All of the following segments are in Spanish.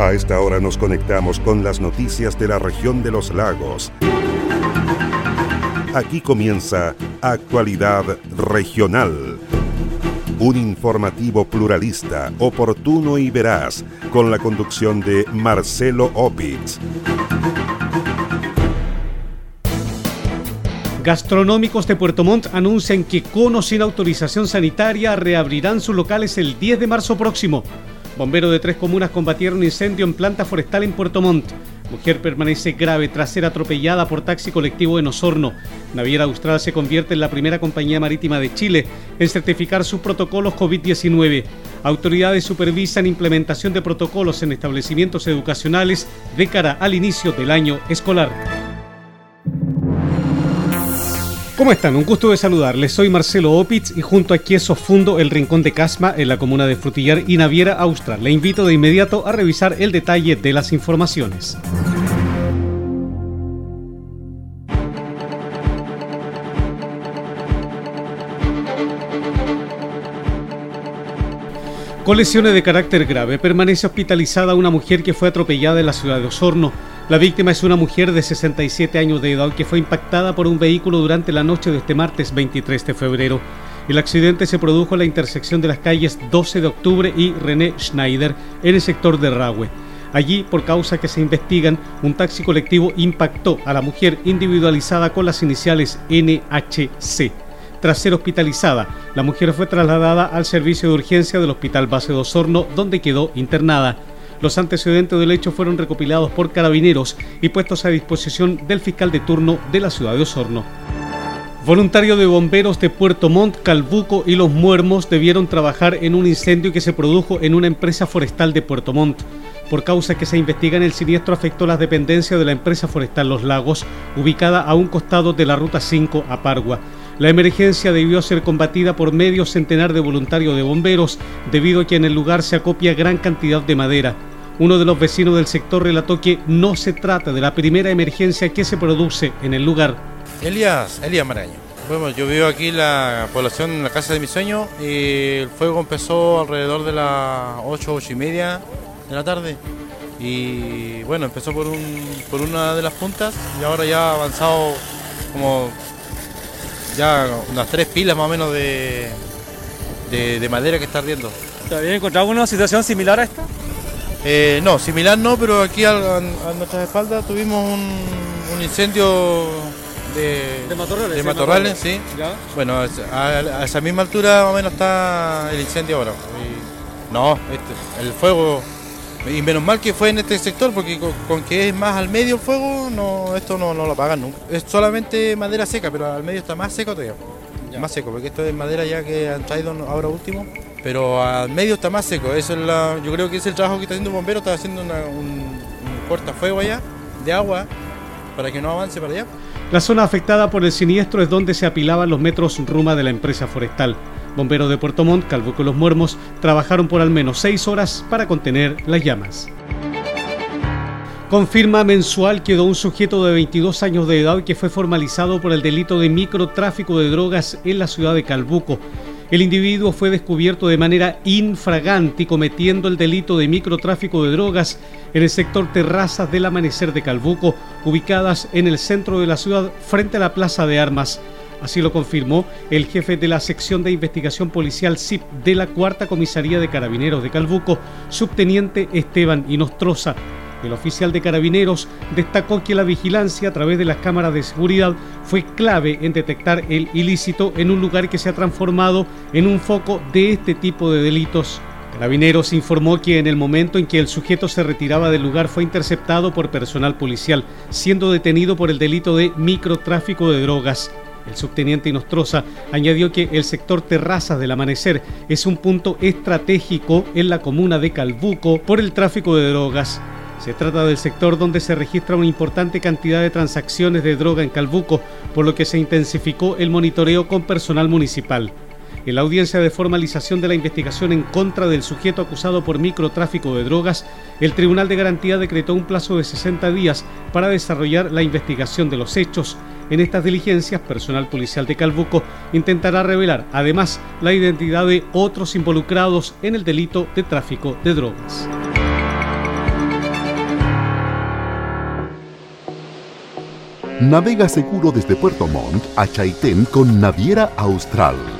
A esta hora nos conectamos con las noticias de la región de los lagos. Aquí comienza Actualidad Regional. Un informativo pluralista, oportuno y veraz, con la conducción de Marcelo Opitz. Gastronómicos de Puerto Montt anuncian que con sin autorización sanitaria reabrirán sus locales el 10 de marzo próximo. Bomberos de tres comunas combatieron incendio en planta forestal en Puerto Montt. Mujer permanece grave tras ser atropellada por taxi colectivo en Osorno. Naviera Austral se convierte en la primera compañía marítima de Chile en certificar sus protocolos COVID-19. Autoridades supervisan implementación de protocolos en establecimientos educacionales de cara al inicio del año escolar. ¿Cómo están? Un gusto de saludarles. Soy Marcelo Opitz y junto a Quieso fundo el Rincón de Casma en la comuna de Frutillar y Naviera Austral. Le invito de inmediato a revisar el detalle de las informaciones. Con lesiones de carácter grave, permanece hospitalizada una mujer que fue atropellada en la ciudad de Osorno. La víctima es una mujer de 67 años de edad que fue impactada por un vehículo durante la noche de este martes 23 de febrero. El accidente se produjo en la intersección de las calles 12 de octubre y René Schneider en el sector de Rahue. Allí, por causa que se investigan, un taxi colectivo impactó a la mujer individualizada con las iniciales NHC. Tras ser hospitalizada, la mujer fue trasladada al servicio de urgencia del Hospital Base de Osorno, donde quedó internada. Los antecedentes del hecho fueron recopilados por carabineros y puestos a disposición del fiscal de turno de la ciudad de Osorno. Voluntarios de bomberos de Puerto Montt, Calbuco y Los Muermos debieron trabajar en un incendio que se produjo en una empresa forestal de Puerto Montt. Por causa que se investiga en el siniestro afectó las dependencias de la empresa forestal Los Lagos, ubicada a un costado de la ruta 5 a Pargua. La emergencia debió ser combatida por medio centenar de voluntarios de bomberos, debido a que en el lugar se acopia gran cantidad de madera. Uno de los vecinos del sector relató que no se trata de la primera emergencia que se produce en el lugar. Elías, Elías Maraño. Bueno, yo vivo aquí en la población, en la casa de mi sueño, y el fuego empezó alrededor de las 8, 8 y media de la tarde. Y bueno, empezó por, un, por una de las puntas y ahora ya ha avanzado como ya unas tres pilas más o menos de, de, madera que está ardiendo. ¿Te habías encontrado una situación similar a esta? Eh, no, similar no, pero aquí a, nuestras espaldas tuvimos un, incendio de, de matorrales, sí. Bueno, a, esa misma altura más o menos está el incendio ahora. no, este, el fuego y menos mal que fue en este sector, porque con, que es más al medio el fuego, no, esto no, lo apagan nunca. Es solamente madera seca, pero al medio está más seco todavía. Más seco, porque esto es madera ya que han traído ahora último. Pero al medio está más seco. Eso es la, yo creo que es el trabajo que está haciendo el bombero, está haciendo un, un cortafuego allá de agua para que no avance para allá. La zona afectada por el siniestro es donde se apilaban los metros Ruma de la empresa forestal. Bomberos de Puerto Montt, Calbuco y Los Muermos trabajaron por al menos seis horas para contener las llamas. Confirma mensual quedó un sujeto de 22 años de edad que fue formalizado por el delito de microtráfico de drogas en la ciudad de Calbuco. El individuo fue descubierto de manera infragante cometiendo el delito de microtráfico de drogas en el sector Terrazas del Amanecer de Calbuco, ubicadas en el centro de la ciudad frente a la Plaza de Armas. Así lo confirmó el jefe de la sección de investigación policial CIP de la Cuarta Comisaría de Carabineros de Calbuco, subteniente Esteban Inostroza. El oficial de carabineros destacó que la vigilancia a través de las cámaras de seguridad fue clave en detectar el ilícito en un lugar que se ha transformado en un foco de este tipo de delitos. Carabineros informó que en el momento en que el sujeto se retiraba del lugar fue interceptado por personal policial, siendo detenido por el delito de microtráfico de drogas. El subteniente Inostroza añadió que el sector Terrazas del Amanecer es un punto estratégico en la comuna de Calbuco por el tráfico de drogas. Se trata del sector donde se registra una importante cantidad de transacciones de droga en Calbuco, por lo que se intensificó el monitoreo con personal municipal. En la audiencia de formalización de la investigación en contra del sujeto acusado por microtráfico de drogas, el Tribunal de Garantía decretó un plazo de 60 días para desarrollar la investigación de los hechos. En estas diligencias, personal policial de Calbuco intentará revelar además la identidad de otros involucrados en el delito de tráfico de drogas. Navega seguro desde Puerto Montt a Chaitén con Naviera Austral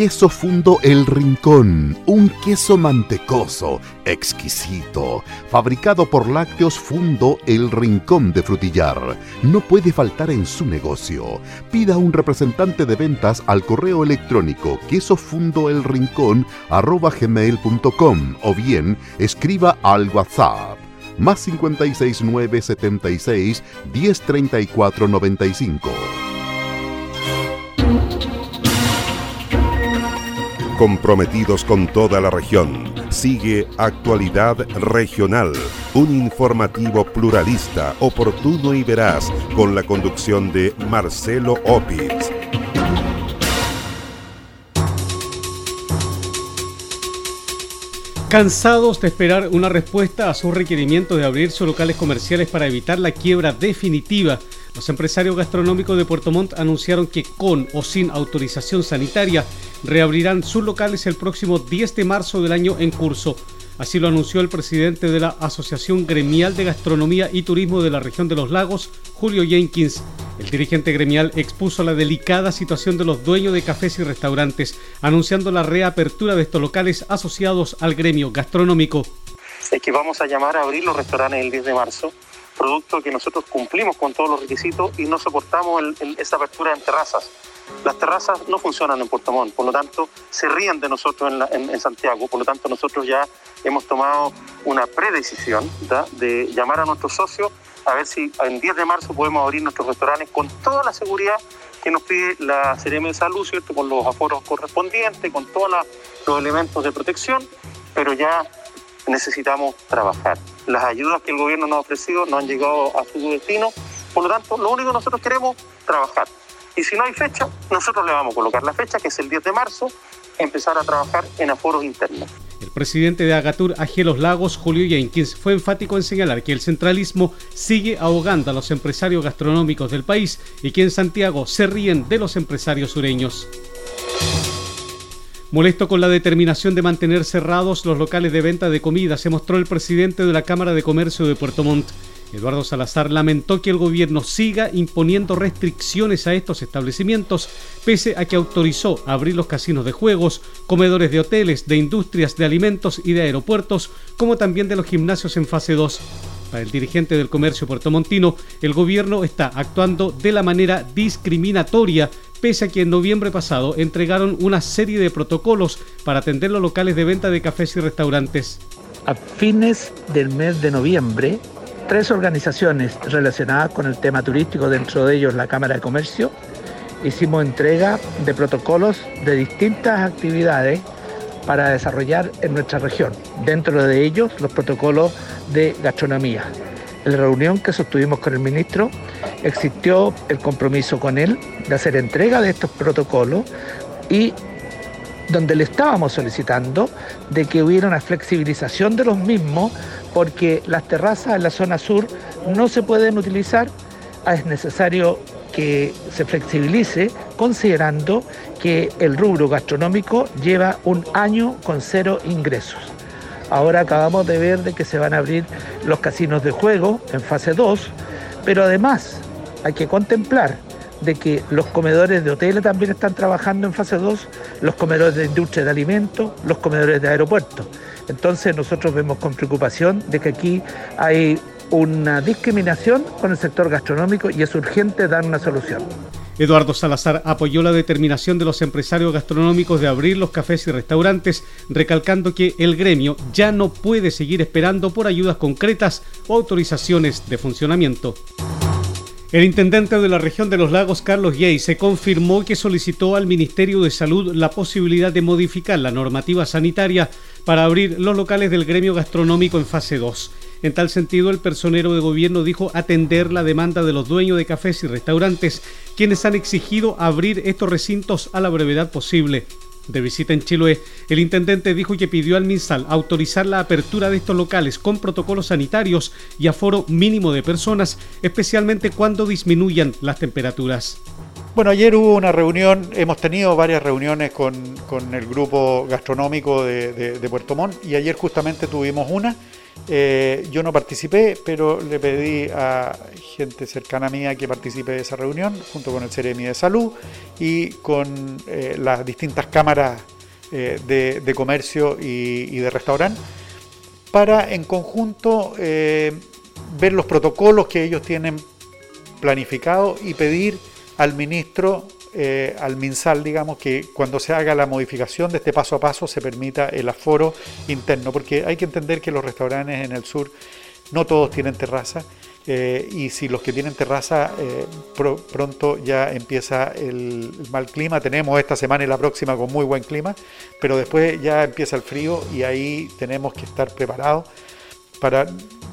Queso fundo El Rincón, un queso mantecoso, exquisito, fabricado por Lácteos Fundo El Rincón de Frutillar. No puede faltar en su negocio. Pida un representante de ventas al correo electrónico quesofundoelrincón o bien escriba al WhatsApp más 569 76 1034 95. Comprometidos con toda la región. Sigue Actualidad Regional, un informativo pluralista, oportuno y veraz, con la conducción de Marcelo Opitz. Cansados de esperar una respuesta a su requerimiento de abrir sus locales comerciales para evitar la quiebra definitiva, los empresarios gastronómicos de Puerto Montt anunciaron que con o sin autorización sanitaria reabrirán sus locales el próximo 10 de marzo del año en curso. Así lo anunció el presidente de la Asociación Gremial de Gastronomía y Turismo de la región de los lagos, Julio Jenkins. El dirigente gremial expuso la delicada situación de los dueños de cafés y restaurantes, anunciando la reapertura de estos locales asociados al gremio gastronómico. Es que vamos a llamar a abrir los restaurantes el 10 de marzo producto que nosotros cumplimos con todos los requisitos y no soportamos esa apertura en terrazas. Las terrazas no funcionan en Puerto Montt, por lo tanto se ríen de nosotros en, Santiago, por lo tanto nosotros ya hemos tomado una predecisión de llamar a nuestros socios a ver si en 10 de marzo podemos abrir nuestros restaurantes con toda la seguridad que nos pide la CRM de Salud, ¿cierto? con los aforos correspondientes, con todos los elementos de protección, pero ya necesitamos trabajar. Las ayudas que el gobierno nos ha ofrecido no han llegado a su destino, por lo tanto, lo único que nosotros queremos es trabajar. Y si no hay fecha, nosotros le vamos a colocar la fecha, que es el 10 de marzo, empezar a trabajar en aforos internos. El presidente de Agatur, Los Lagos, Julio Jenkins, fue enfático en señalar que el centralismo sigue ahogando a los empresarios gastronómicos del país y que en Santiago se ríen de los empresarios sureños. Molesto con la determinación de mantener cerrados los locales de venta de comida, se mostró el presidente de la Cámara de Comercio de Puerto Montt. Eduardo Salazar lamentó que el gobierno siga imponiendo restricciones a estos establecimientos, pese a que autorizó abrir los casinos de juegos, comedores de hoteles, de industrias, de alimentos y de aeropuertos, como también de los gimnasios en fase 2. Para el dirigente del comercio puertomontino, el gobierno está actuando de la manera discriminatoria pese a que en noviembre pasado entregaron una serie de protocolos para atender los locales de venta de cafés y restaurantes. A fines del mes de noviembre, tres organizaciones relacionadas con el tema turístico, dentro de ellos la Cámara de Comercio, hicimos entrega de protocolos de distintas actividades para desarrollar en nuestra región. Dentro de ellos los protocolos de gastronomía. En la reunión que sostuvimos con el ministro existió el compromiso con él de hacer entrega de estos protocolos y donde le estábamos solicitando de que hubiera una flexibilización de los mismos porque las terrazas en la zona sur no se pueden utilizar, es necesario que se flexibilice considerando que el rubro gastronómico lleva un año con cero ingresos. Ahora acabamos de ver de que se van a abrir los casinos de juego en fase 2, pero además hay que contemplar de que los comedores de hoteles también están trabajando en fase 2, los comedores de industria de alimentos, los comedores de aeropuertos. Entonces nosotros vemos con preocupación de que aquí hay una discriminación con el sector gastronómico y es urgente dar una solución. Eduardo Salazar apoyó la determinación de los empresarios gastronómicos de abrir los cafés y restaurantes, recalcando que el gremio ya no puede seguir esperando por ayudas concretas o autorizaciones de funcionamiento. El intendente de la región de los lagos, Carlos Yey, se confirmó que solicitó al Ministerio de Salud la posibilidad de modificar la normativa sanitaria para abrir los locales del gremio gastronómico en fase 2. En tal sentido, el personero de gobierno dijo atender la demanda de los dueños de cafés y restaurantes, quienes han exigido abrir estos recintos a la brevedad posible. De visita en Chiloé, el intendente dijo que pidió al MinSal autorizar la apertura de estos locales con protocolos sanitarios y aforo mínimo de personas, especialmente cuando disminuyan las temperaturas. Bueno, ayer hubo una reunión, hemos tenido varias reuniones con, el grupo gastronómico de, Puerto Montt y ayer justamente tuvimos una. Eh, yo no participé, pero le pedí a gente cercana mía que participe de esa reunión, junto con el Ceremi de Salud y con eh, las distintas cámaras eh, de, comercio y, y de restaurante, para en conjunto ver los protocolos que ellos tienen planificados y pedir al ministro, eh, al MinSal, digamos, que cuando se haga la modificación de este paso a paso se permita el aforo interno, porque hay que entender que los restaurantes en el sur no todos tienen terraza. Eh, y si los que tienen terraza eh, pronto ya empieza el, mal clima, tenemos esta semana y la próxima con muy buen clima, pero después ya empieza el frío y ahí tenemos que estar preparados para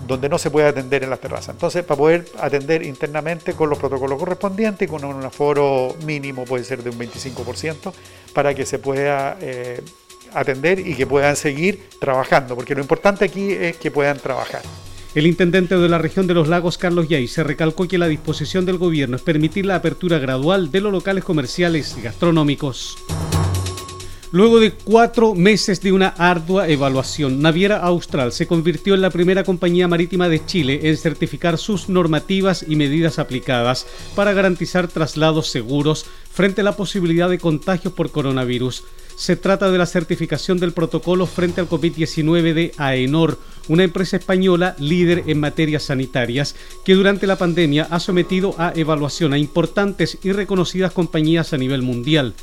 donde no se puede atender en las terrazas. Entonces, para poder atender internamente con los protocolos correspondientes y con un aforo mínimo, puede ser de un 25%, para que se pueda eh, atender y que puedan seguir trabajando, porque lo importante aquí es que puedan trabajar. El intendente de la región de los lagos, Carlos Yay, se recalcó que la disposición del gobierno es permitir la apertura gradual de los locales comerciales y gastronómicos. Luego de cuatro meses de una ardua evaluación, Naviera Austral se convirtió en la primera compañía marítima de Chile en certificar sus normativas y medidas aplicadas para garantizar traslados seguros frente a la posibilidad de contagios por coronavirus. Se trata de la certificación del protocolo frente al COVID-19 de AENOR, una empresa española líder en materias sanitarias que durante la pandemia ha sometido a evaluación a importantes y reconocidas compañías a nivel mundial.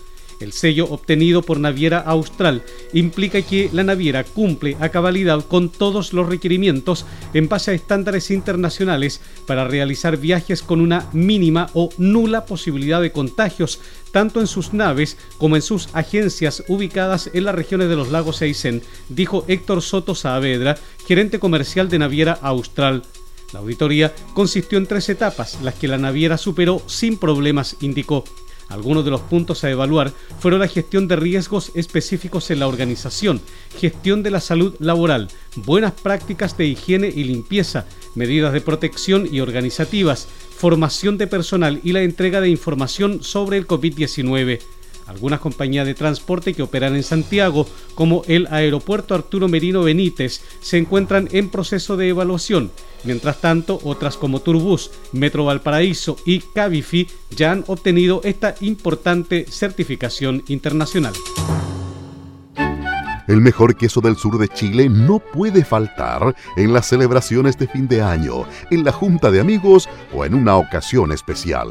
El sello obtenido por Naviera Austral implica que la naviera cumple a cabalidad con todos los requerimientos en base a estándares internacionales para realizar viajes con una mínima o nula posibilidad de contagios, tanto en sus naves como en sus agencias ubicadas en las regiones de los lagos Eisen, dijo Héctor Soto Saavedra, gerente comercial de Naviera Austral. La auditoría consistió en tres etapas, las que la naviera superó sin problemas, indicó. Algunos de los puntos a evaluar fueron la gestión de riesgos específicos en la organización, gestión de la salud laboral, buenas prácticas de higiene y limpieza, medidas de protección y organizativas, formación de personal y la entrega de información sobre el COVID-19. Algunas compañías de transporte que operan en Santiago, como el Aeropuerto Arturo Merino Benítez, se encuentran en proceso de evaluación. Mientras tanto, otras como Turbus, Metro Valparaíso y Cabify ya han obtenido esta importante certificación internacional. El mejor queso del sur de Chile no puede faltar en las celebraciones de fin de año, en la junta de amigos o en una ocasión especial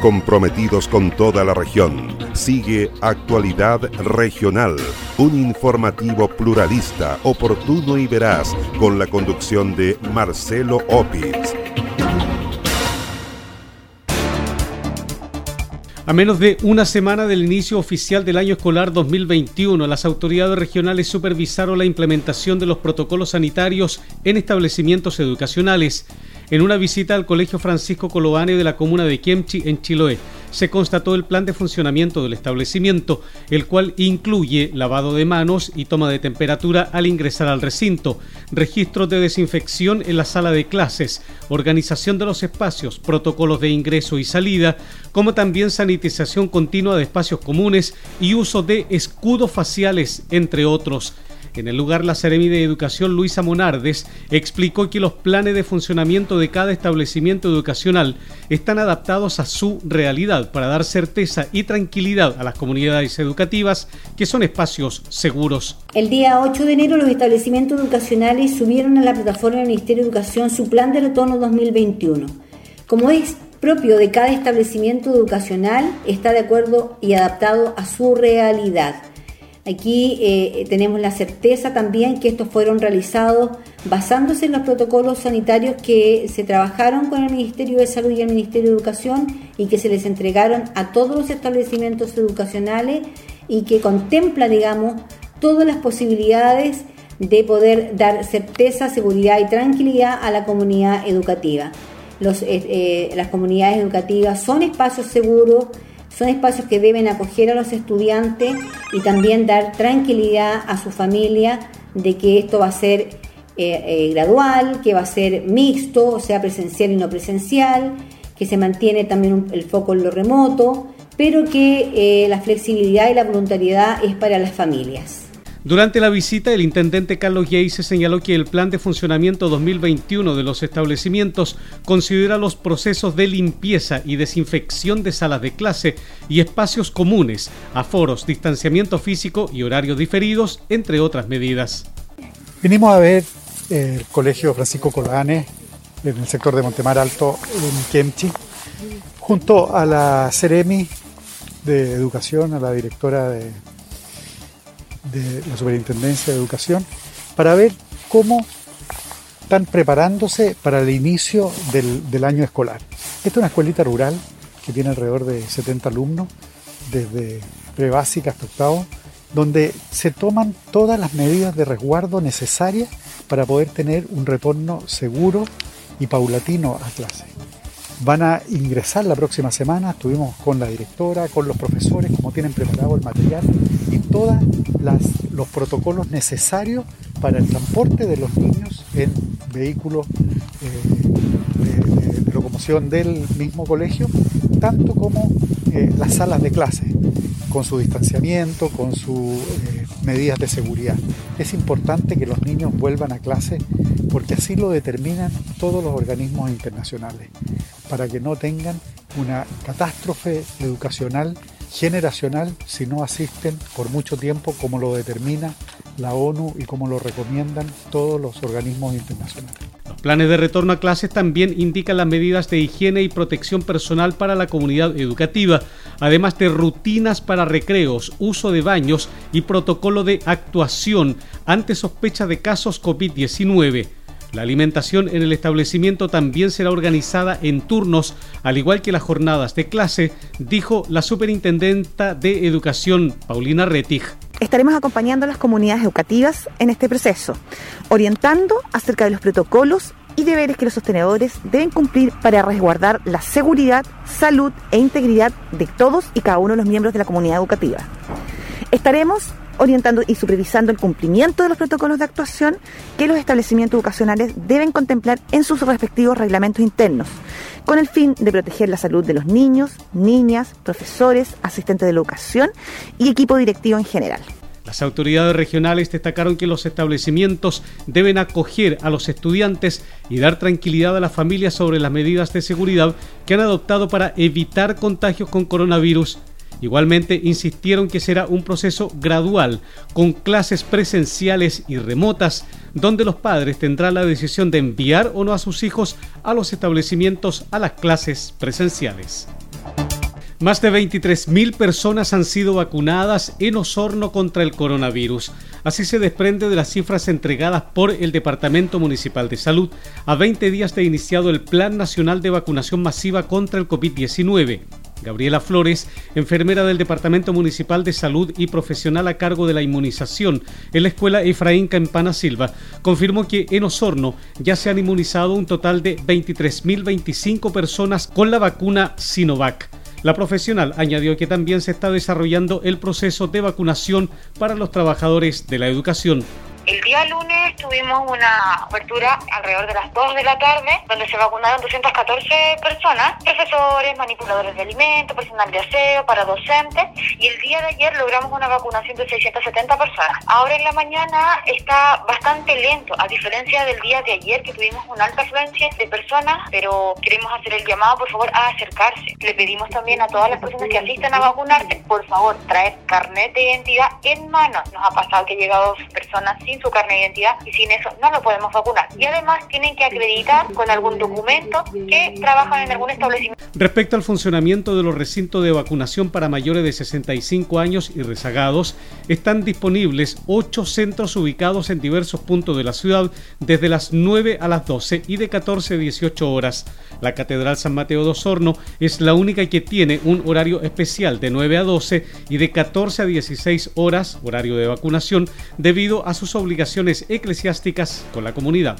Comprometidos con toda la región. Sigue Actualidad Regional, un informativo pluralista, oportuno y veraz, con la conducción de Marcelo Opitz. A menos de una semana del inicio oficial del año escolar 2021, las autoridades regionales supervisaron la implementación de los protocolos sanitarios en establecimientos educacionales. En una visita al Colegio Francisco Colobane de la comuna de Kemchi, en Chiloé, se constató el plan de funcionamiento del establecimiento, el cual incluye lavado de manos y toma de temperatura al ingresar al recinto, registros de desinfección en la sala de clases, organización de los espacios, protocolos de ingreso y salida, como también sanitización continua de espacios comunes y uso de escudos faciales, entre otros. En el lugar, la Seremi de Educación Luisa Monardes explicó que los planes de funcionamiento de cada establecimiento educacional están adaptados a su realidad para dar certeza y tranquilidad a las comunidades educativas que son espacios seguros. El día 8 de enero los establecimientos educacionales subieron a la plataforma del Ministerio de Educación su plan de retorno 2021. Como es propio de cada establecimiento educacional, está de acuerdo y adaptado a su realidad. Aquí eh, tenemos la certeza también que estos fueron realizados basándose en los protocolos sanitarios que se trabajaron con el Ministerio de Salud y el Ministerio de Educación y que se les entregaron a todos los establecimientos educacionales y que contempla, digamos, todas las posibilidades de poder dar certeza, seguridad y tranquilidad a la comunidad educativa. Eh, eh, las comunidades educativas son espacios seguros, son espacios que deben acoger a los estudiantes y también dar tranquilidad a su familia de que esto va a ser eh, eh, gradual, que va a ser mixto, o sea, presencial y no presencial, que se mantiene también el foco en lo remoto, pero que eh, la flexibilidad y la voluntariedad es para las familias. Durante la visita, el intendente Carlos se señaló que el plan de funcionamiento 2021 de los establecimientos considera los procesos de limpieza y desinfección de salas de clase y espacios comunes, aforos, distanciamiento físico y horarios diferidos, entre otras medidas. Vinimos a ver el Colegio Francisco Colane en el sector de Montemar Alto, en Kemchi, junto a la Ceremi de Educación, a la directora de de la Superintendencia de Educación para ver cómo están preparándose para el inicio del, año escolar. Esta es una escuelita rural que tiene alrededor de 70 alumnos, desde prebásica hasta octavo, donde se toman todas las medidas de resguardo necesarias para poder tener un retorno seguro y paulatino a clase. Van a ingresar la próxima semana, estuvimos con la directora, con los profesores, como tienen preparado el material y todos los protocolos necesarios para el transporte de los niños en vehículos eh, de, locomoción del mismo colegio, tanto como eh, las salas de clase, con su distanciamiento, con sus eh, medidas de seguridad. Es importante que los niños vuelvan a clase porque así lo determinan todos los organismos internacionales para que no tengan una catástrofe educacional generacional si no asisten por mucho tiempo como lo determina la ONU y como lo recomiendan todos los organismos internacionales. Los planes de retorno a clases también indican las medidas de higiene y protección personal para la comunidad educativa, además de rutinas para recreos, uso de baños y protocolo de actuación ante sospecha de casos COVID-19. La alimentación en el establecimiento también será organizada en turnos, al igual que las jornadas de clase, dijo la superintendenta de Educación, Paulina Rettig. Estaremos acompañando a las comunidades educativas en este proceso, orientando acerca de los protocolos y deberes que los sostenedores deben cumplir para resguardar la seguridad, salud e integridad de todos y cada uno de los miembros de la comunidad educativa. Estaremos orientando y supervisando el cumplimiento de los protocolos de actuación que los establecimientos educacionales deben contemplar en sus respectivos reglamentos internos, con el fin de proteger la salud de los niños, niñas, profesores, asistentes de educación y equipo directivo en general. Las autoridades regionales destacaron que los establecimientos deben acoger a los estudiantes y dar tranquilidad a las familias sobre las medidas de seguridad que han adoptado para evitar contagios con coronavirus Igualmente insistieron que será un proceso gradual, con clases presenciales y remotas, donde los padres tendrán la decisión de enviar o no a sus hijos a los establecimientos a las clases presenciales. Más de 23.000 personas han sido vacunadas en Osorno contra el coronavirus. Así se desprende de las cifras entregadas por el Departamento Municipal de Salud a 20 días de iniciado el Plan Nacional de Vacunación Masiva contra el COVID-19. Gabriela Flores, enfermera del Departamento Municipal de Salud y profesional a cargo de la inmunización en la escuela Efraín Campana Silva, confirmó que en Osorno ya se han inmunizado un total de 23.025 personas con la vacuna Sinovac. La profesional añadió que también se está desarrollando el proceso de vacunación para los trabajadores de la educación. El día lunes tuvimos una apertura alrededor de las 2 de la tarde, donde se vacunaron 214 personas, profesores, manipuladores de alimentos, personal de aseo, para docentes, y el día de ayer logramos una vacunación de 670 personas. Ahora en la mañana está bastante lento, a diferencia del día de ayer que tuvimos una alta afluencia de personas, pero queremos hacer el llamado, por favor, a acercarse. Le pedimos también a todas las personas que asistan a vacunarse, por favor, traer carnet de identidad en mano. Nos ha pasado que han llegado personas sin su carne de identidad y sin eso no lo podemos vacunar. Y además tienen que acreditar con algún documento que trabajan en algún establecimiento. Respecto al funcionamiento de los recintos de vacunación para mayores de 65 años y rezagados, están disponibles ocho centros ubicados en diversos puntos de la ciudad desde las 9 a las 12 y de 14 a 18 horas. La Catedral San Mateo de Osorno es la única que tiene un horario especial de 9 a 12 y de 14 a 16 horas, horario de vacunación, debido a sus obligaciones eclesiásticas con la comunidad.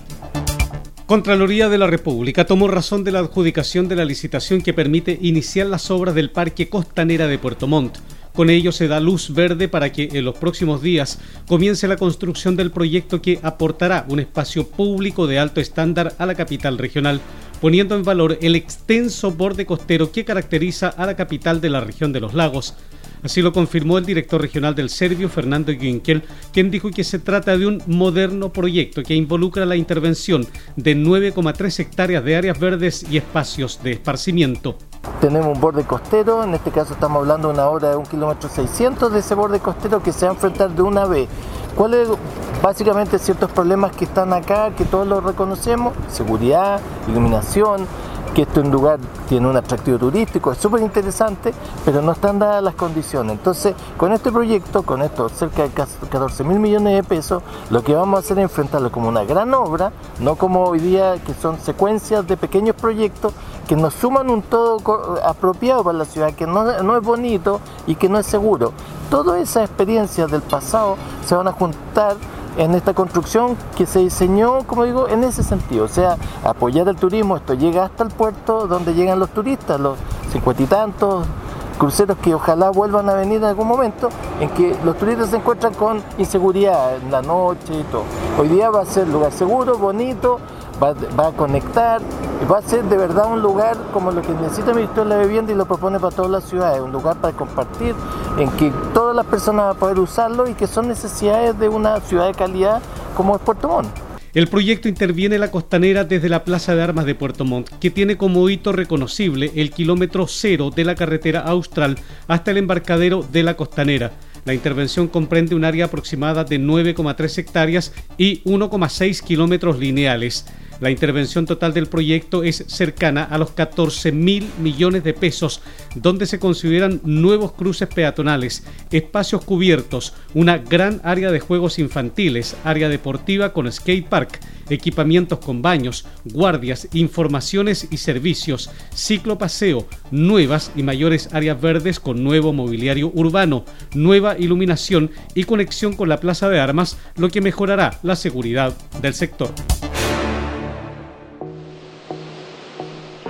Contraloría de la República tomó razón de la adjudicación de la licitación que permite iniciar las obras del Parque Costanera de Puerto Montt. Con ello se da luz verde para que en los próximos días comience la construcción del proyecto que aportará un espacio público de alto estándar a la capital regional, poniendo en valor el extenso borde costero que caracteriza a la capital de la región de los lagos. Así lo confirmó el director regional del Servio, Fernando Günkel, quien dijo que se trata de un moderno proyecto que involucra la intervención de 9,3 hectáreas de áreas verdes y espacios de esparcimiento. Tenemos un borde costero, en este caso estamos hablando de una obra de un kilómetro 600 de ese borde costero que se va a enfrentar de una vez. ¿Cuáles básicamente ciertos problemas que están acá, que todos los reconocemos? Seguridad, iluminación, que este lugar tiene un atractivo turístico, es súper interesante, pero no están dadas las condiciones. Entonces, con este proyecto, con esto cerca de 14 mil millones de pesos, lo que vamos a hacer es enfrentarlo como una gran obra, no como hoy día que son secuencias de pequeños proyectos que nos suman un todo apropiado para la ciudad, que no, no es bonito y que no es seguro. Todas esas experiencias del pasado se van a juntar en esta construcción que se diseñó, como digo, en ese sentido, o sea, apoyar el turismo, esto llega hasta el puerto donde llegan los turistas, los cincuenta y tantos cruceros que ojalá vuelvan a venir en algún momento, en que los turistas se encuentran con inseguridad en la noche y todo. Hoy día va a ser lugar seguro, bonito, va, a conectar, va a ser de verdad un lugar como lo que necesita el Ministerio de la Vivienda y lo propone para todas las ciudades, un lugar para compartir, en que todas las personas van a poder usarlo y que son necesidades de una ciudad de calidad como es Puerto Montt. El proyecto interviene la costanera desde la Plaza de Armas de Puerto Montt, que tiene como hito reconocible el kilómetro cero de la carretera austral hasta el embarcadero de la costanera. La intervención comprende un área aproximada de 9,3 hectáreas y 1,6 kilómetros lineales. La intervención total del proyecto es cercana a los 14 mil millones de pesos, donde se consideran nuevos cruces peatonales, espacios cubiertos, una gran área de juegos infantiles, área deportiva con skate park, equipamientos con baños, guardias, informaciones y servicios, ciclo paseo, nuevas y mayores áreas verdes con nuevo mobiliario urbano, nueva iluminación y conexión con la plaza de armas, lo que mejorará la seguridad del sector.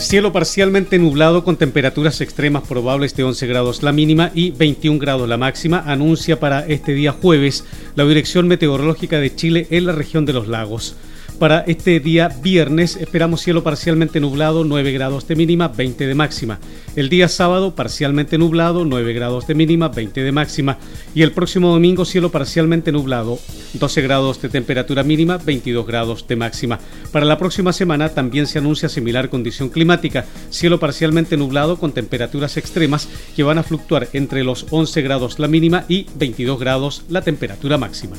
Cielo parcialmente nublado con temperaturas extremas probables de 11 grados la mínima y 21 grados la máxima, anuncia para este día jueves la Dirección Meteorológica de Chile en la región de los lagos. Para este día viernes esperamos cielo parcialmente nublado, 9 grados de mínima, 20 de máxima. El día sábado parcialmente nublado, 9 grados de mínima, 20 de máxima. Y el próximo domingo cielo parcialmente nublado, 12 grados de temperatura mínima, 22 grados de máxima. Para la próxima semana también se anuncia similar condición climática, cielo parcialmente nublado con temperaturas extremas que van a fluctuar entre los 11 grados la mínima y 22 grados la temperatura máxima.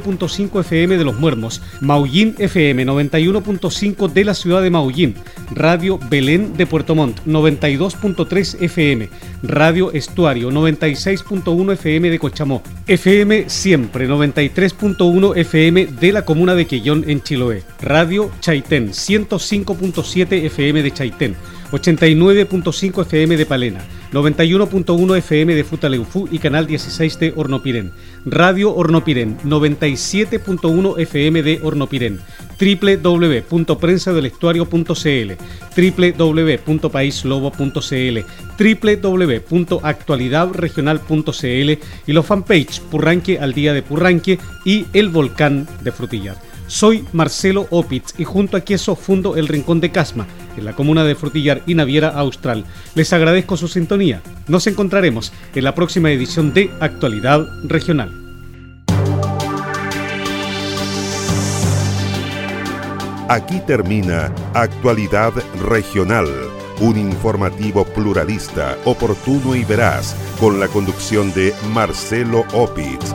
89.5 FM de Los Muermos, Maullín FM 91.5 de la ciudad de Maullín, Radio Belén de Puerto Montt 92.3 FM, Radio Estuario 96.1 FM de Cochamó, FM Siempre 93.1 FM de la comuna de Quellón en Chiloé, Radio Chaitén 105.7 FM de Chaitén, 89.5 FM de Palena, 91.1 FM de Futaleufú y Canal 16 de Hornopirén, Radio Hornopirén 97.1 FM de Hornopirén, www.prensadelestuario.cl, www.paislobo.cl, www.actualidadregional.cl y los fanpage Purranque al día de Purranque y El Volcán de Frutillar. Soy Marcelo Opitz y junto a Queso fundo el Rincón de Casma, en la comuna de Frutillar y Naviera Austral. Les agradezco su sintonía. Nos encontraremos en la próxima edición de Actualidad Regional. Aquí termina Actualidad Regional, un informativo pluralista, oportuno y veraz, con la conducción de Marcelo Opitz.